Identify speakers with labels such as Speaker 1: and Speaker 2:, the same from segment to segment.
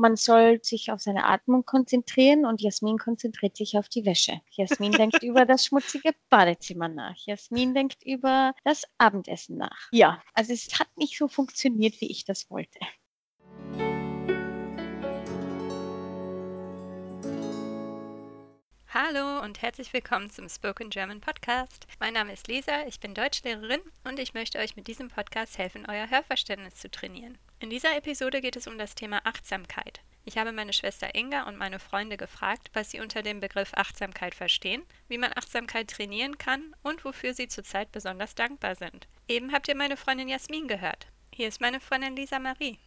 Speaker 1: man soll sich auf seine Atmung konzentrieren und Jasmin konzentriert sich auf die Wäsche. Jasmin denkt über das schmutzige Badezimmer nach. Jasmin denkt über das Abendessen nach. Ja, also es hat nicht so funktioniert, wie ich das wollte.
Speaker 2: Hallo und herzlich willkommen zum Spoken German Podcast. Mein Name ist Lisa, ich bin Deutschlehrerin und ich möchte euch mit diesem Podcast helfen, euer Hörverständnis zu trainieren. In dieser Episode geht es um das Thema Achtsamkeit. Ich habe meine Schwester Inga und meine Freunde gefragt, was sie unter dem Begriff Achtsamkeit verstehen, wie man Achtsamkeit trainieren kann und wofür sie zurzeit besonders dankbar sind. Eben habt ihr meine Freundin Jasmin gehört. Hier ist meine Freundin Lisa Marie.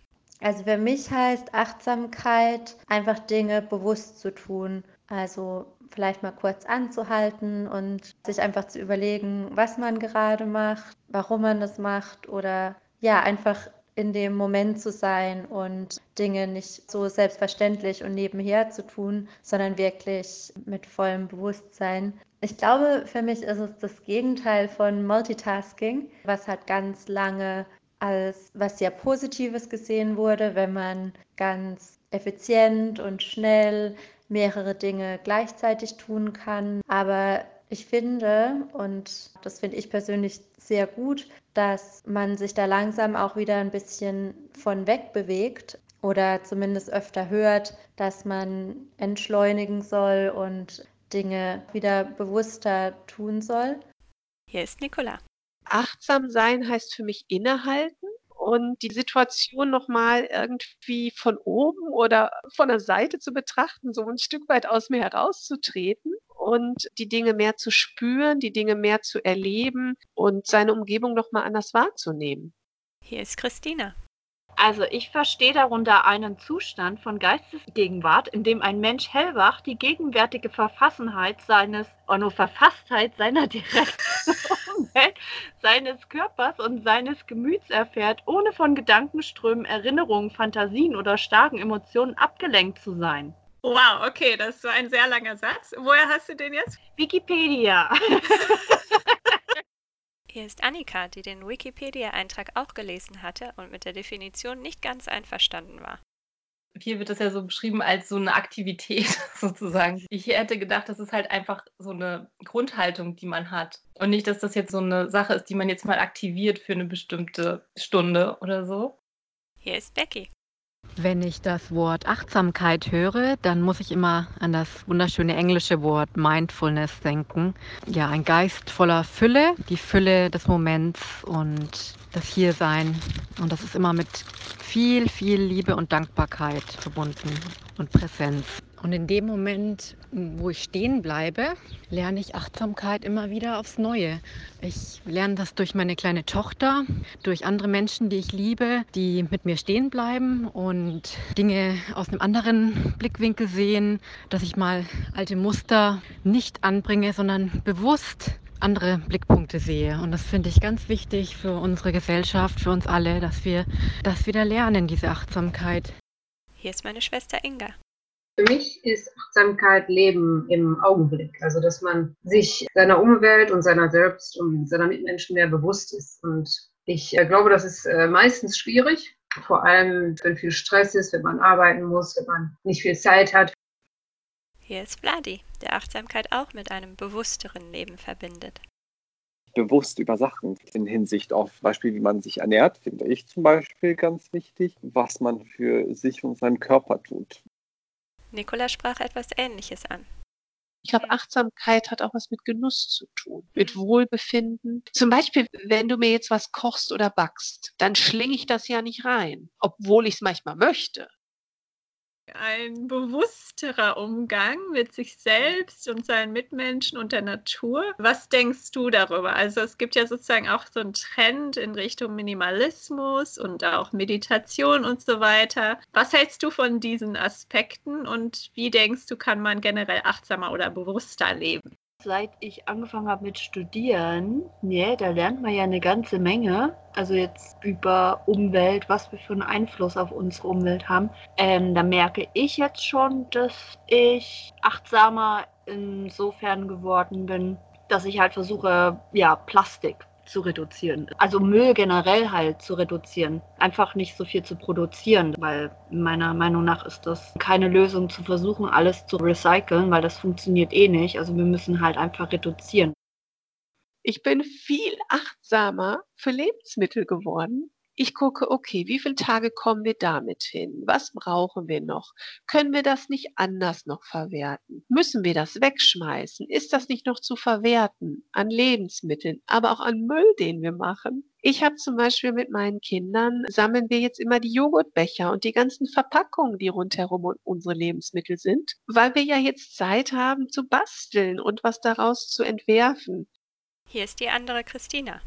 Speaker 3: Also für mich heißt Achtsamkeit einfach Dinge bewusst zu tun. Also vielleicht mal kurz anzuhalten und sich einfach zu überlegen, was man gerade macht, warum man das macht oder ja, einfach in dem Moment zu sein und Dinge nicht so selbstverständlich und nebenher zu tun, sondern wirklich mit vollem Bewusstsein. Ich glaube, für mich ist es das Gegenteil von Multitasking, was halt ganz lange als was sehr Positives gesehen wurde, wenn man ganz effizient und schnell mehrere Dinge gleichzeitig tun kann. Aber ich finde, und das finde ich persönlich sehr gut, dass man sich da langsam auch wieder ein bisschen von weg bewegt oder zumindest öfter hört, dass man entschleunigen soll und Dinge wieder bewusster tun soll.
Speaker 2: Hier ist Nicola.
Speaker 4: Achtsam sein heißt für mich innehalten und die Situation nochmal irgendwie von oben oder von der Seite zu betrachten, so ein Stück weit aus mir herauszutreten und die Dinge mehr zu spüren, die Dinge mehr zu erleben und seine Umgebung nochmal anders wahrzunehmen.
Speaker 2: Hier ist Christina.
Speaker 5: Also ich verstehe darunter einen Zustand von Geistesgegenwart, in dem ein Mensch hellwach die gegenwärtige Verfassenheit seines, oh no, Verfasstheit seiner direkten Umwelt, seines Körpers und seines Gemüts erfährt, ohne von Gedankenströmen, Erinnerungen, Fantasien oder starken Emotionen abgelenkt zu sein.
Speaker 2: Wow, okay, das war ein sehr langer Satz. Woher hast du den jetzt?
Speaker 5: Wikipedia.
Speaker 2: Hier ist Annika, die den Wikipedia-Eintrag auch gelesen hatte und mit der Definition nicht ganz einverstanden war.
Speaker 6: Hier wird das ja so beschrieben als so eine Aktivität sozusagen. Ich hätte gedacht, das ist halt einfach so eine Grundhaltung, die man hat. Und nicht, dass das jetzt so eine Sache ist, die man jetzt mal aktiviert für eine bestimmte Stunde oder so.
Speaker 2: Hier ist Becky.
Speaker 7: Wenn ich das Wort Achtsamkeit höre, dann muss ich immer an das wunderschöne englische Wort Mindfulness denken. Ja, ein Geist voller Fülle, die Fülle des Moments und das Hiersein. Und das ist immer mit viel, viel Liebe und Dankbarkeit verbunden und Präsenz. Und in dem Moment, wo ich stehen bleibe, lerne ich Achtsamkeit immer wieder aufs Neue. Ich lerne das durch meine kleine Tochter, durch andere Menschen, die ich liebe, die mit mir stehen bleiben und Dinge aus einem anderen Blickwinkel sehen, dass ich mal alte Muster nicht anbringe, sondern bewusst andere Blickpunkte sehe. Und das finde ich ganz wichtig für unsere Gesellschaft, für uns alle, dass wir das wieder lernen, diese Achtsamkeit.
Speaker 2: Hier ist meine Schwester Inga.
Speaker 8: Für mich ist Achtsamkeit Leben im Augenblick. Also, dass man sich seiner Umwelt und seiner selbst und seiner Mitmenschen mehr bewusst ist. Und ich äh, glaube, das ist äh, meistens schwierig. Vor allem, wenn viel Stress ist, wenn man arbeiten muss, wenn man nicht viel Zeit hat.
Speaker 2: Hier ist Vladi, der Achtsamkeit auch mit einem bewussteren Leben verbindet
Speaker 9: bewusst über Sachen in Hinsicht auf Beispiel, wie man sich ernährt, finde ich zum Beispiel ganz wichtig, was man für sich und seinen Körper tut.
Speaker 2: Nicola sprach etwas Ähnliches an.
Speaker 4: Ich glaube, Achtsamkeit hat auch was mit Genuss zu tun, mit Wohlbefinden. Zum Beispiel, wenn du mir jetzt was kochst oder backst, dann schlinge ich das ja nicht rein, obwohl ich es manchmal möchte
Speaker 2: ein bewussterer Umgang mit sich selbst und seinen Mitmenschen und der Natur. Was denkst du darüber? Also es gibt ja sozusagen auch so einen Trend in Richtung Minimalismus und auch Meditation und so weiter. Was hältst du von diesen Aspekten und wie denkst du, kann man generell achtsamer oder bewusster leben?
Speaker 5: Seit ich angefangen habe mit Studieren, yeah, da lernt man ja eine ganze Menge. Also jetzt über Umwelt, was wir für einen Einfluss auf unsere Umwelt haben. Ähm, da merke ich jetzt schon, dass ich achtsamer insofern geworden bin, dass ich halt versuche, ja, Plastik zu reduzieren. Also Müll generell halt zu reduzieren. Einfach nicht so viel zu produzieren, weil meiner Meinung nach ist das keine Lösung zu versuchen, alles zu recyceln, weil das funktioniert eh nicht. Also wir müssen halt einfach reduzieren.
Speaker 4: Ich bin viel achtsamer für Lebensmittel geworden. Ich gucke, okay, wie viele Tage kommen wir damit hin? Was brauchen wir noch? Können wir das nicht anders noch verwerten? Müssen wir das wegschmeißen? Ist das nicht noch zu verwerten an Lebensmitteln, aber auch an Müll, den wir machen? Ich habe zum Beispiel mit meinen Kindern, sammeln wir jetzt immer die Joghurtbecher und die ganzen Verpackungen, die rundherum unsere Lebensmittel sind, weil wir ja jetzt Zeit haben zu basteln und was daraus zu entwerfen.
Speaker 2: Hier ist die andere Christina.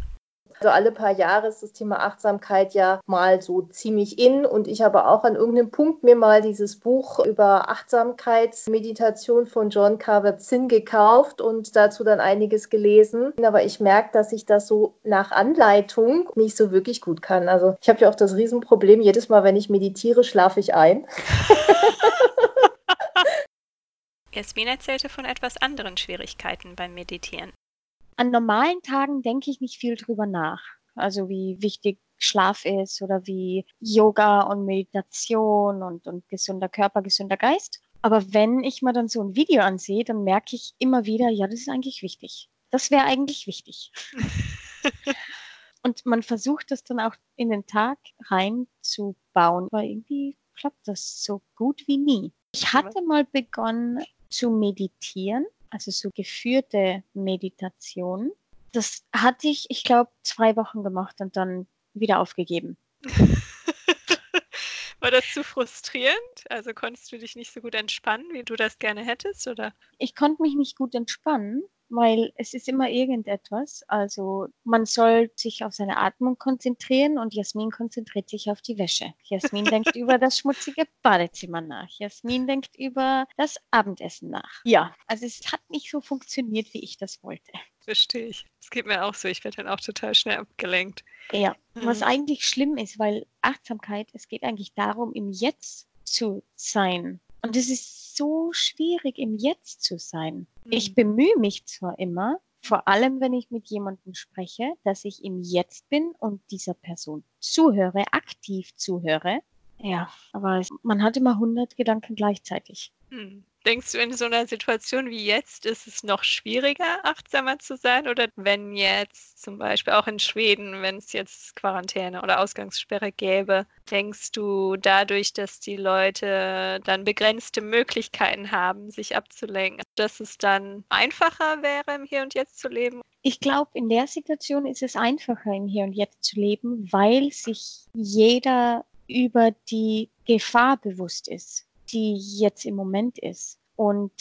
Speaker 10: Also alle paar Jahre ist das Thema Achtsamkeit ja mal so ziemlich in und ich habe auch an irgendeinem Punkt mir mal dieses Buch über Achtsamkeitsmeditation von John Kabat-Zinn gekauft und dazu dann einiges gelesen. Aber ich merke, dass ich das so nach Anleitung nicht so wirklich gut kann. Also ich habe ja auch das Riesenproblem, jedes Mal, wenn ich meditiere, schlafe ich ein.
Speaker 2: Jasmin erzählte von etwas anderen Schwierigkeiten beim Meditieren.
Speaker 1: An normalen Tagen denke ich nicht viel drüber nach. Also wie wichtig Schlaf ist oder wie Yoga und Meditation und, und gesunder Körper, gesunder Geist. Aber wenn ich mir dann so ein Video ansehe, dann merke ich immer wieder, ja, das ist eigentlich wichtig. Das wäre eigentlich wichtig. und man versucht das dann auch in den Tag reinzubauen, aber irgendwie klappt das so gut wie nie. Ich hatte mal begonnen zu meditieren also so geführte Meditation. Das hatte ich, ich glaube, zwei Wochen gemacht und dann wieder aufgegeben.
Speaker 2: War das zu frustrierend? Also konntest du dich nicht so gut entspannen, wie du das gerne hättest, oder?
Speaker 1: Ich konnte mich nicht gut entspannen, weil es ist immer irgendetwas. Also man soll sich auf seine Atmung konzentrieren und Jasmin konzentriert sich auf die Wäsche. Jasmin denkt über das schmutzige Badezimmer nach. Jasmin denkt über das Abendessen nach. Ja, also es hat nicht so funktioniert, wie ich das wollte.
Speaker 2: Verstehe ich. Es geht mir auch so. Ich werde dann auch total schnell abgelenkt.
Speaker 1: Ja, was mhm. eigentlich schlimm ist, weil Achtsamkeit, es geht eigentlich darum, im Jetzt zu sein. Und es ist so schwierig, im Jetzt zu sein. Mhm. Ich bemühe mich zwar immer, vor allem wenn ich mit jemandem spreche, dass ich im Jetzt bin und dieser Person zuhöre, aktiv zuhöre. Ja, aber man hat immer 100 Gedanken gleichzeitig.
Speaker 2: Mhm. Denkst du, in so einer Situation wie jetzt ist es noch schwieriger, achtsamer zu sein? Oder wenn jetzt zum Beispiel auch in Schweden, wenn es jetzt Quarantäne oder Ausgangssperre gäbe, denkst du dadurch, dass die Leute dann begrenzte Möglichkeiten haben, sich abzulenken, dass es dann einfacher wäre, im Hier und Jetzt zu leben?
Speaker 1: Ich glaube, in der Situation ist es einfacher, im Hier und Jetzt zu leben, weil sich jeder über die Gefahr bewusst ist die jetzt im Moment ist. Und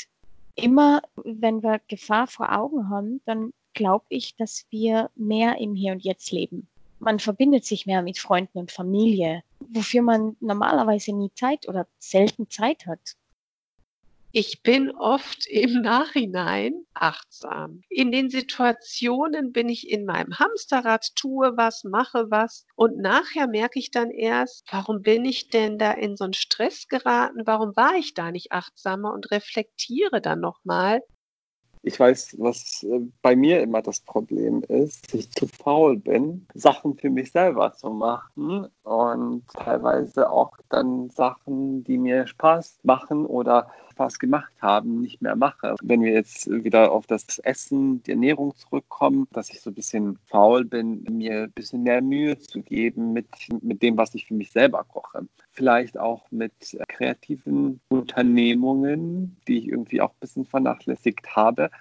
Speaker 1: immer, wenn wir Gefahr vor Augen haben, dann glaube ich, dass wir mehr im Hier und Jetzt leben. Man verbindet sich mehr mit Freunden und Familie, wofür man normalerweise nie Zeit oder selten Zeit hat.
Speaker 4: Ich bin oft im Nachhinein achtsam. In den Situationen bin ich in meinem Hamsterrad, tue was, mache was und nachher merke ich dann erst, warum bin ich denn da in so einen Stress geraten? Warum war ich da nicht achtsamer und reflektiere dann nochmal,
Speaker 9: ich weiß, was äh, bei mir immer das Problem ist, dass ich zu faul bin, Sachen für mich selber zu machen und teilweise auch dann Sachen, die mir Spaß machen oder Spaß gemacht haben, nicht mehr mache. Wenn wir jetzt wieder auf das Essen, die Ernährung zurückkommen, dass ich so ein bisschen faul bin, mir ein bisschen mehr Mühe zu geben mit, mit dem, was ich für mich selber koche. Vielleicht auch mit kreativen Unternehmungen, die ich irgendwie auch ein bisschen vernachlässigt habe.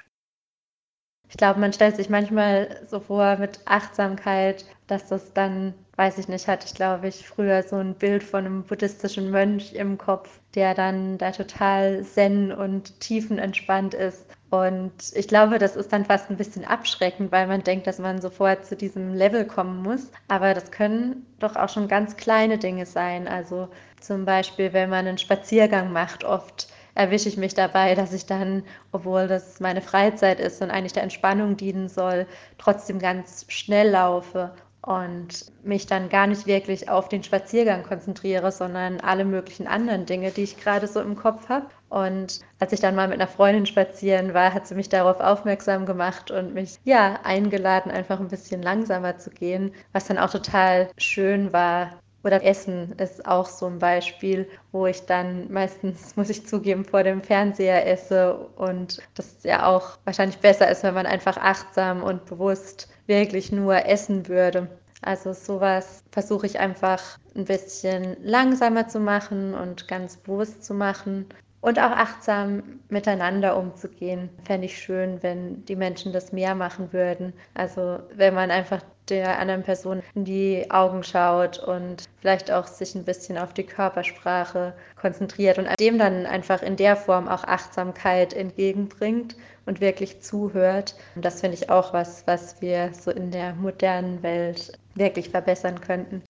Speaker 3: Ich glaube, man stellt sich manchmal so vor mit Achtsamkeit, dass das dann, weiß ich nicht, hatte ich glaube ich früher so ein Bild von einem buddhistischen Mönch im Kopf, der dann da total zen und tiefenentspannt ist. Und ich glaube, das ist dann fast ein bisschen abschreckend, weil man denkt, dass man sofort zu diesem Level kommen muss. Aber das können doch auch schon ganz kleine Dinge sein. Also zum Beispiel, wenn man einen Spaziergang macht, oft erwische ich mich dabei, dass ich dann, obwohl das meine Freizeit ist und eigentlich der Entspannung dienen soll, trotzdem ganz schnell laufe. und mich dann gar nicht wirklich auf den Spaziergang konzentriere, sondern alle möglichen anderen Dinge, die ich gerade so im Kopf habe. Und als ich dann mal mit einer Freundin spazieren war, hat sie mich darauf aufmerksam gemacht und mich ja eingeladen, einfach ein bisschen langsamer zu gehen, was dann auch total schön war, oder Essen ist auch so ein Beispiel, wo ich dann meistens, muss ich zugeben, vor dem Fernseher esse und das ja auch wahrscheinlich besser ist, wenn man einfach achtsam und bewusst wirklich nur essen würde. Also sowas versuche ich einfach ein bisschen langsamer zu machen und ganz bewusst zu machen und auch achtsam miteinander umzugehen. Fände ich schön, wenn die Menschen das mehr machen würden. Also wenn man einfach der anderen Person in die Augen schaut und vielleicht auch sich ein bisschen auf die Körpersprache konzentriert und dem dann einfach in der Form auch Achtsamkeit entgegenbringt und wirklich zuhört. Und das finde ich auch was, was wir so in der modernen Welt wirklich verbessern könnten.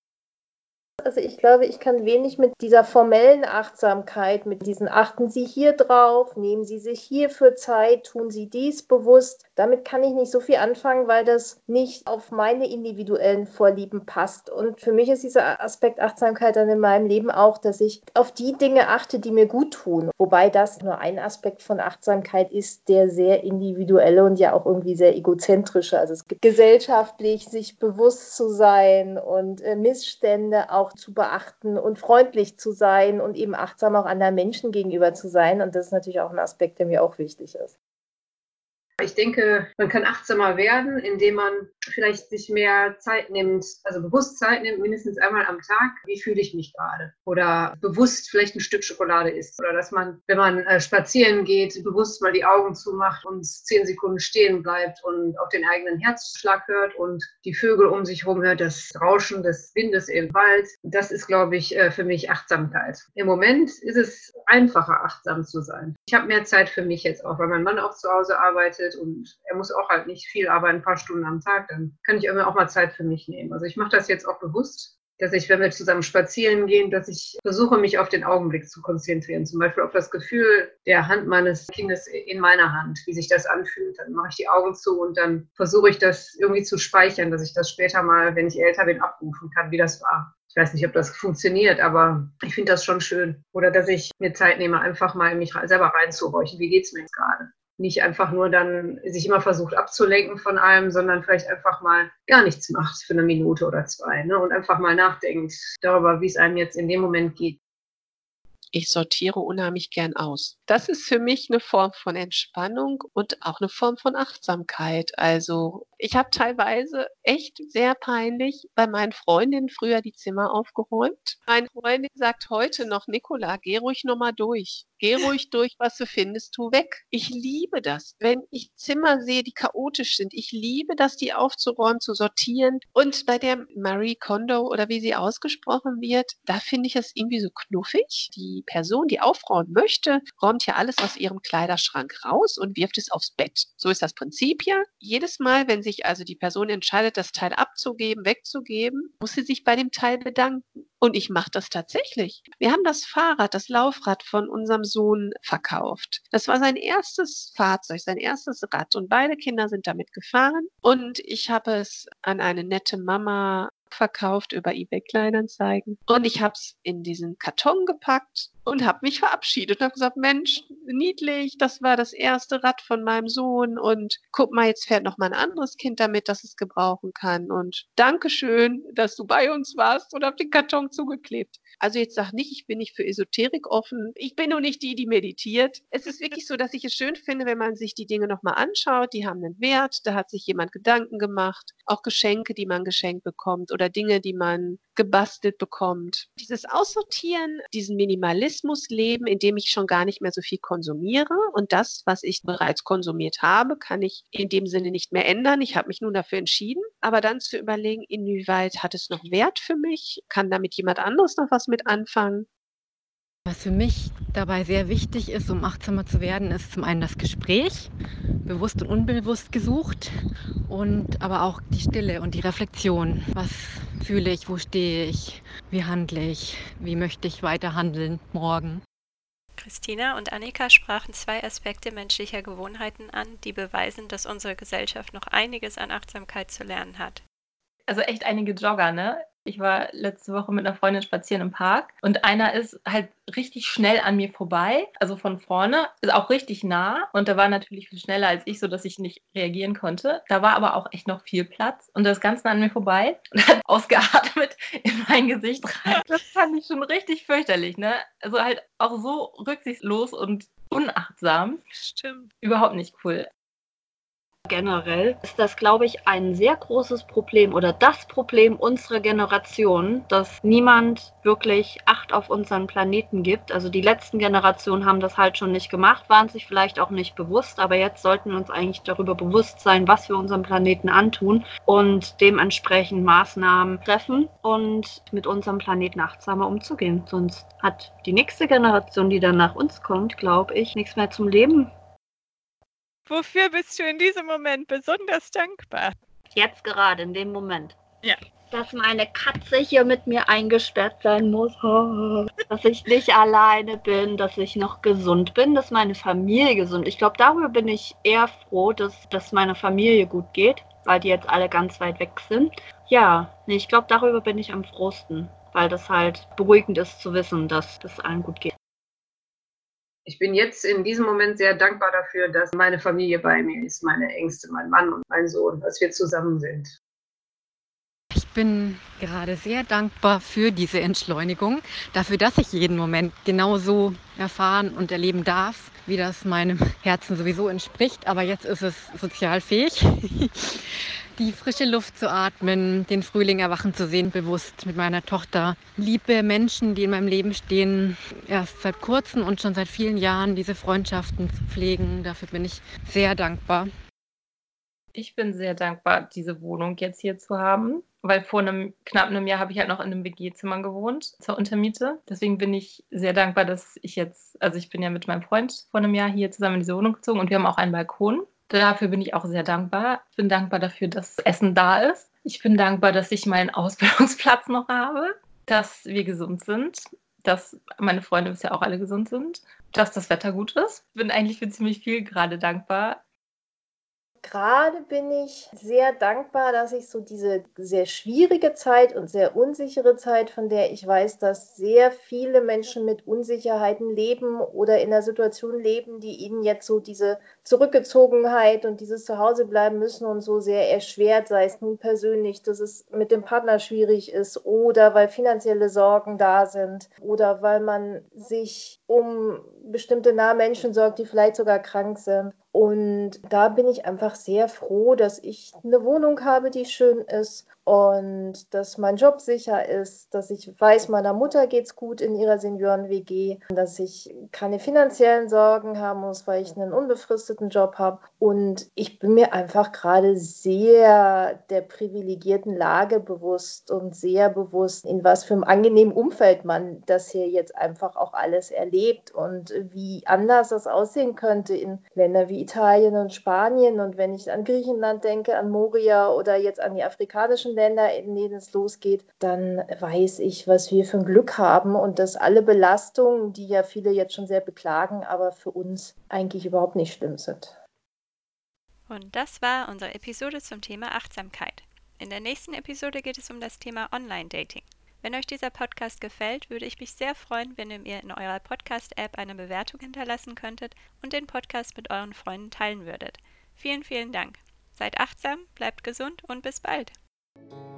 Speaker 10: Also ich glaube, ich kann wenig mit dieser formellen Achtsamkeit, mit diesen achten Sie hier drauf, nehmen Sie sich hierfür Zeit, tun Sie dies bewusst. Damit kann ich nicht so viel anfangen, weil das nicht auf meine individuellen Vorlieben passt. Und für mich ist dieser Aspekt Achtsamkeit dann in meinem Leben auch, dass ich auf die Dinge achte, die mir gut tun. Wobei das nur ein Aspekt von Achtsamkeit ist, der sehr individuelle und ja auch irgendwie sehr egozentrische. Also es gibt gesellschaftlich sich bewusst zu sein und äh, Missstände auch zu beachten und freundlich zu sein und eben achtsam auch anderen Menschen gegenüber zu sein. Und das ist natürlich auch ein Aspekt, der mir auch wichtig ist.
Speaker 8: Ich denke, man kann achtsamer werden, indem man vielleicht sich mehr Zeit nimmt, also bewusst Zeit nimmt, mindestens einmal am Tag. Wie fühle ich mich gerade? Oder bewusst vielleicht ein Stück Schokolade isst. Oder dass man, wenn man äh, spazieren geht, bewusst mal die Augen zumacht und zehn Sekunden stehen bleibt und auf den eigenen Herzschlag hört und die Vögel um sich herum hört, das Rauschen des Windes im Wald. Das ist, glaube ich, äh, für mich Achtsamkeit. Im Moment ist es einfacher, achtsam zu sein. Ich habe mehr Zeit für mich jetzt auch, weil mein Mann auch zu Hause arbeitet arbeitet und er muss auch halt nicht viel arbeiten, ein paar Stunden am Tag, dann kann ich immer auch mal Zeit für mich nehmen. Also ich mache das jetzt auch bewusst, dass ich, wenn wir zusammen spazieren gehen, dass ich versuche, mich auf den Augenblick zu konzentrieren. Zum Beispiel auf das Gefühl der Hand meines Kindes in meiner Hand, wie sich das anfühlt. Dann mache ich die Augen zu und dann versuche ich das irgendwie zu speichern, dass ich das später mal, wenn ich älter bin, abrufen kann, wie das war. Ich weiß nicht, ob das funktioniert, aber ich finde das schon schön. Oder dass ich mir Zeit nehme, einfach mal mich selber reinzuhorchen. Wie geht es mir jetzt gerade? Nicht einfach nur dann sich immer versucht abzulenken von allem, sondern vielleicht einfach mal gar nichts macht für eine Minute oder zwei ne? und einfach mal nachdenkt darüber, wie es einem jetzt in dem Moment geht.
Speaker 4: Ich sortiere unheimlich gern aus. Das ist für mich eine Form von Entspannung und auch eine Form von Achtsamkeit. Also ich habe teilweise echt sehr peinlich bei meinen Freundinnen früher die Zimmer aufgeräumt. Meine Freundin sagt heute noch, Nicola, geh ruhig nochmal durch. Geh ruhig durch, was du findest, tu weg. Ich liebe das, wenn ich Zimmer sehe, die chaotisch sind. Ich liebe das, die aufzuräumen, zu sortieren. Und bei der Marie Kondo oder wie sie ausgesprochen wird, da finde ich es irgendwie so knuffig. Die Person, die aufräumen möchte, räumt ja alles aus ihrem Kleiderschrank raus und wirft es aufs Bett. So ist das Prinzip ja. Jedes Mal, wenn sich also die Person entscheidet, das Teil abzugeben, wegzugeben, muss sie sich bei dem Teil bedanken. Und ich mache das tatsächlich. Wir haben das Fahrrad, das Laufrad von unserem Sohn verkauft. Das war sein erstes Fahrzeug, sein erstes Rad. Und beide Kinder sind damit gefahren. Und ich habe es an eine nette Mama verkauft über eBay Kleinanzeigen. Und ich habe es in diesen Karton gepackt und habe mich verabschiedet und habe gesagt, Mensch, niedlich, das war das erste Rad von meinem Sohn und guck mal, jetzt fährt noch mal ein anderes Kind damit, das es gebrauchen kann und Dankeschön, dass du bei uns warst und habe den Karton zugeklebt. Also jetzt sag nicht, ich bin nicht für Esoterik offen. Ich bin nur nicht die, die meditiert. Es ist wirklich so, dass ich es schön finde, wenn man sich die Dinge nochmal anschaut. Die haben einen Wert. Da hat sich jemand Gedanken gemacht. Auch Geschenke, die man geschenkt bekommt oder Dinge, die man gebastelt bekommt. Dieses Aussortieren, diesen Minimalismus leben, in dem ich schon gar nicht mehr so viel konsumiere und das, was ich bereits konsumiert habe, kann ich in dem Sinne nicht mehr ändern. Ich habe mich nun dafür entschieden, aber dann zu überlegen, inwieweit hat es noch Wert für mich? Kann damit jemand anderes noch was mit anfangen?
Speaker 7: Was für mich dabei sehr wichtig ist, um achtsamer zu werden, ist zum einen das Gespräch, bewusst und unbewusst gesucht, und aber auch die Stille und die Reflexion. Was fühle ich, wo stehe ich, wie handle ich, wie möchte ich weiter handeln morgen.
Speaker 2: Christina und Annika sprachen zwei Aspekte menschlicher Gewohnheiten an, die beweisen, dass unsere Gesellschaft noch einiges an Achtsamkeit zu lernen hat.
Speaker 6: also echt einige Jogger, ne? Ich war letzte Woche mit einer Freundin spazieren im Park und einer ist halt richtig schnell an mir vorbei, also von vorne, ist auch richtig nah und der war natürlich viel schneller als ich, sodass ich nicht reagieren konnte. Da war aber auch echt noch viel Platz und er ist ganz nah an mir vorbei und hat ausgeatmet in mein Gesicht rein. Das fand ich schon richtig fürchterlich, ne? Also halt auch so rücksichtslos und unachtsam.
Speaker 4: Stimmt.
Speaker 6: Überhaupt nicht cool.
Speaker 5: Generell ist das, glaube ich, ein sehr großes Problem oder das Problem unserer Generation, dass niemand wirklich Acht auf unseren Planeten gibt. Also die letzten Generationen haben das halt schon nicht gemacht, waren sich vielleicht auch nicht bewusst, aber jetzt sollten wir uns eigentlich darüber bewusst sein, was wir unserem Planeten antun und dementsprechend Maßnahmen treffen und mit unserem Planeten achtsamer umzugehen. Sonst hat die nächste Generation, die dann nach uns kommt, glaube ich, nichts mehr zum Leben.
Speaker 2: Wofür bist du in diesem Moment besonders dankbar?
Speaker 5: Jetzt gerade, in dem Moment.
Speaker 2: Ja.
Speaker 5: Dass meine Katze hier mit mir eingesperrt sein muss. Dass ich nicht alleine bin, dass ich noch gesund bin, dass meine Familie gesund ist. Ich glaube, darüber bin ich eher froh, dass, dass meiner Familie gut geht, weil die jetzt alle ganz weit weg sind. Ja, nee, ich glaube, darüber bin ich am frohsten, weil das halt beruhigend ist zu wissen, dass das allen gut geht.
Speaker 8: Ich bin jetzt in diesem Moment sehr dankbar dafür, dass meine Familie bei mir ist, meine Ängste, mein Mann und mein Sohn, dass wir zusammen sind.
Speaker 7: Ich bin gerade sehr dankbar für diese Entschleunigung, dafür, dass ich jeden Moment genauso erfahren und erleben darf, wie das meinem Herzen sowieso entspricht. Aber jetzt ist es sozial fähig. die frische Luft zu atmen, den Frühling erwachen zu sehen, bewusst mit meiner Tochter. Liebe Menschen, die in meinem Leben stehen, erst seit kurzem und schon seit vielen Jahren diese Freundschaften zu pflegen. Dafür bin ich sehr dankbar.
Speaker 6: Ich bin sehr dankbar, diese Wohnung jetzt hier zu haben, weil vor einem knapp einem Jahr habe ich halt noch in einem WG-Zimmer gewohnt zur Untermiete. Deswegen bin ich sehr dankbar, dass ich jetzt, also ich bin ja mit meinem Freund vor einem Jahr hier zusammen in diese Wohnung gezogen und wir haben auch einen Balkon. Dafür bin ich auch sehr dankbar. Ich bin dankbar dafür, dass Essen da ist. Ich bin dankbar, dass ich meinen Ausbildungsplatz noch habe, dass wir gesund sind, dass meine Freunde bisher auch alle gesund sind, dass das Wetter gut ist. Ich bin eigentlich für ziemlich viel gerade dankbar.
Speaker 10: Gerade bin ich sehr dankbar, dass ich so diese sehr schwierige Zeit und sehr unsichere Zeit, von der ich weiß, dass sehr viele Menschen mit Unsicherheiten leben oder in einer Situation leben, die ihnen jetzt so diese Zurückgezogenheit und dieses Zuhause bleiben müssen und so sehr erschwert, sei es nun persönlich, dass es mit dem Partner schwierig ist oder weil finanzielle Sorgen da sind oder weil man sich um bestimmte nahe Menschen sorgt, die vielleicht sogar krank sind. Und da bin ich einfach sehr froh, dass ich eine Wohnung habe, die schön ist und dass mein Job sicher ist, dass ich weiß, meiner Mutter geht es gut in ihrer Senioren-WG, dass ich keine finanziellen Sorgen haben muss, weil ich einen unbefristeten Job habe. Und ich bin mir einfach gerade sehr der privilegierten Lage bewusst und sehr bewusst, in was für einem angenehmen Umfeld man das hier jetzt einfach auch alles erlebt und wie anders das aussehen könnte in Ländern wie Italien und Spanien. Und wenn ich an Griechenland denke, an Moria oder jetzt an die afrikanischen Länder, in denen es losgeht, dann weiß ich, was wir für ein Glück haben und dass alle Belastungen, die ja viele jetzt schon sehr beklagen, aber für uns eigentlich überhaupt nicht schlimm sind.
Speaker 2: Und das war unsere Episode zum Thema Achtsamkeit. In der nächsten Episode geht es um das Thema Online-Dating. Wenn euch dieser Podcast gefällt, würde ich mich sehr freuen, wenn ihr mir in eurer Podcast-App eine Bewertung hinterlassen könntet und den Podcast mit euren Freunden teilen würdet. Vielen, vielen Dank. Seid achtsam, bleibt gesund und bis bald.
Speaker 8: Thank you